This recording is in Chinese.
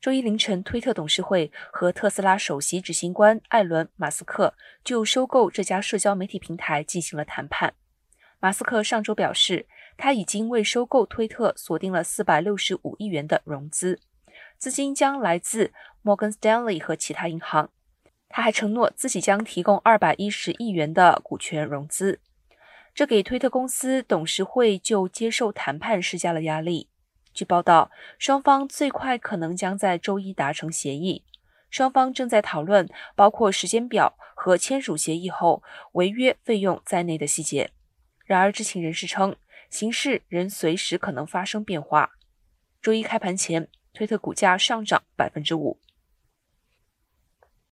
周一凌晨，推特董事会和特斯拉首席执行官艾伦·马斯克就收购这家社交媒体平台进行了谈判。马斯克上周表示，他已经为收购推特锁定了465亿元的融资，资金将来自摩根斯丹利和其他银行。他还承诺自己将提供210亿元的股权融资，这给推特公司董事会就接受谈判施加了压力。据报道，双方最快可能将在周一达成协议。双方正在讨论包括时间表和签署协议后违约费用在内的细节。然而，知情人士称，形势仍随时可能发生变化。周一开盘前，推特股价上涨百分之五。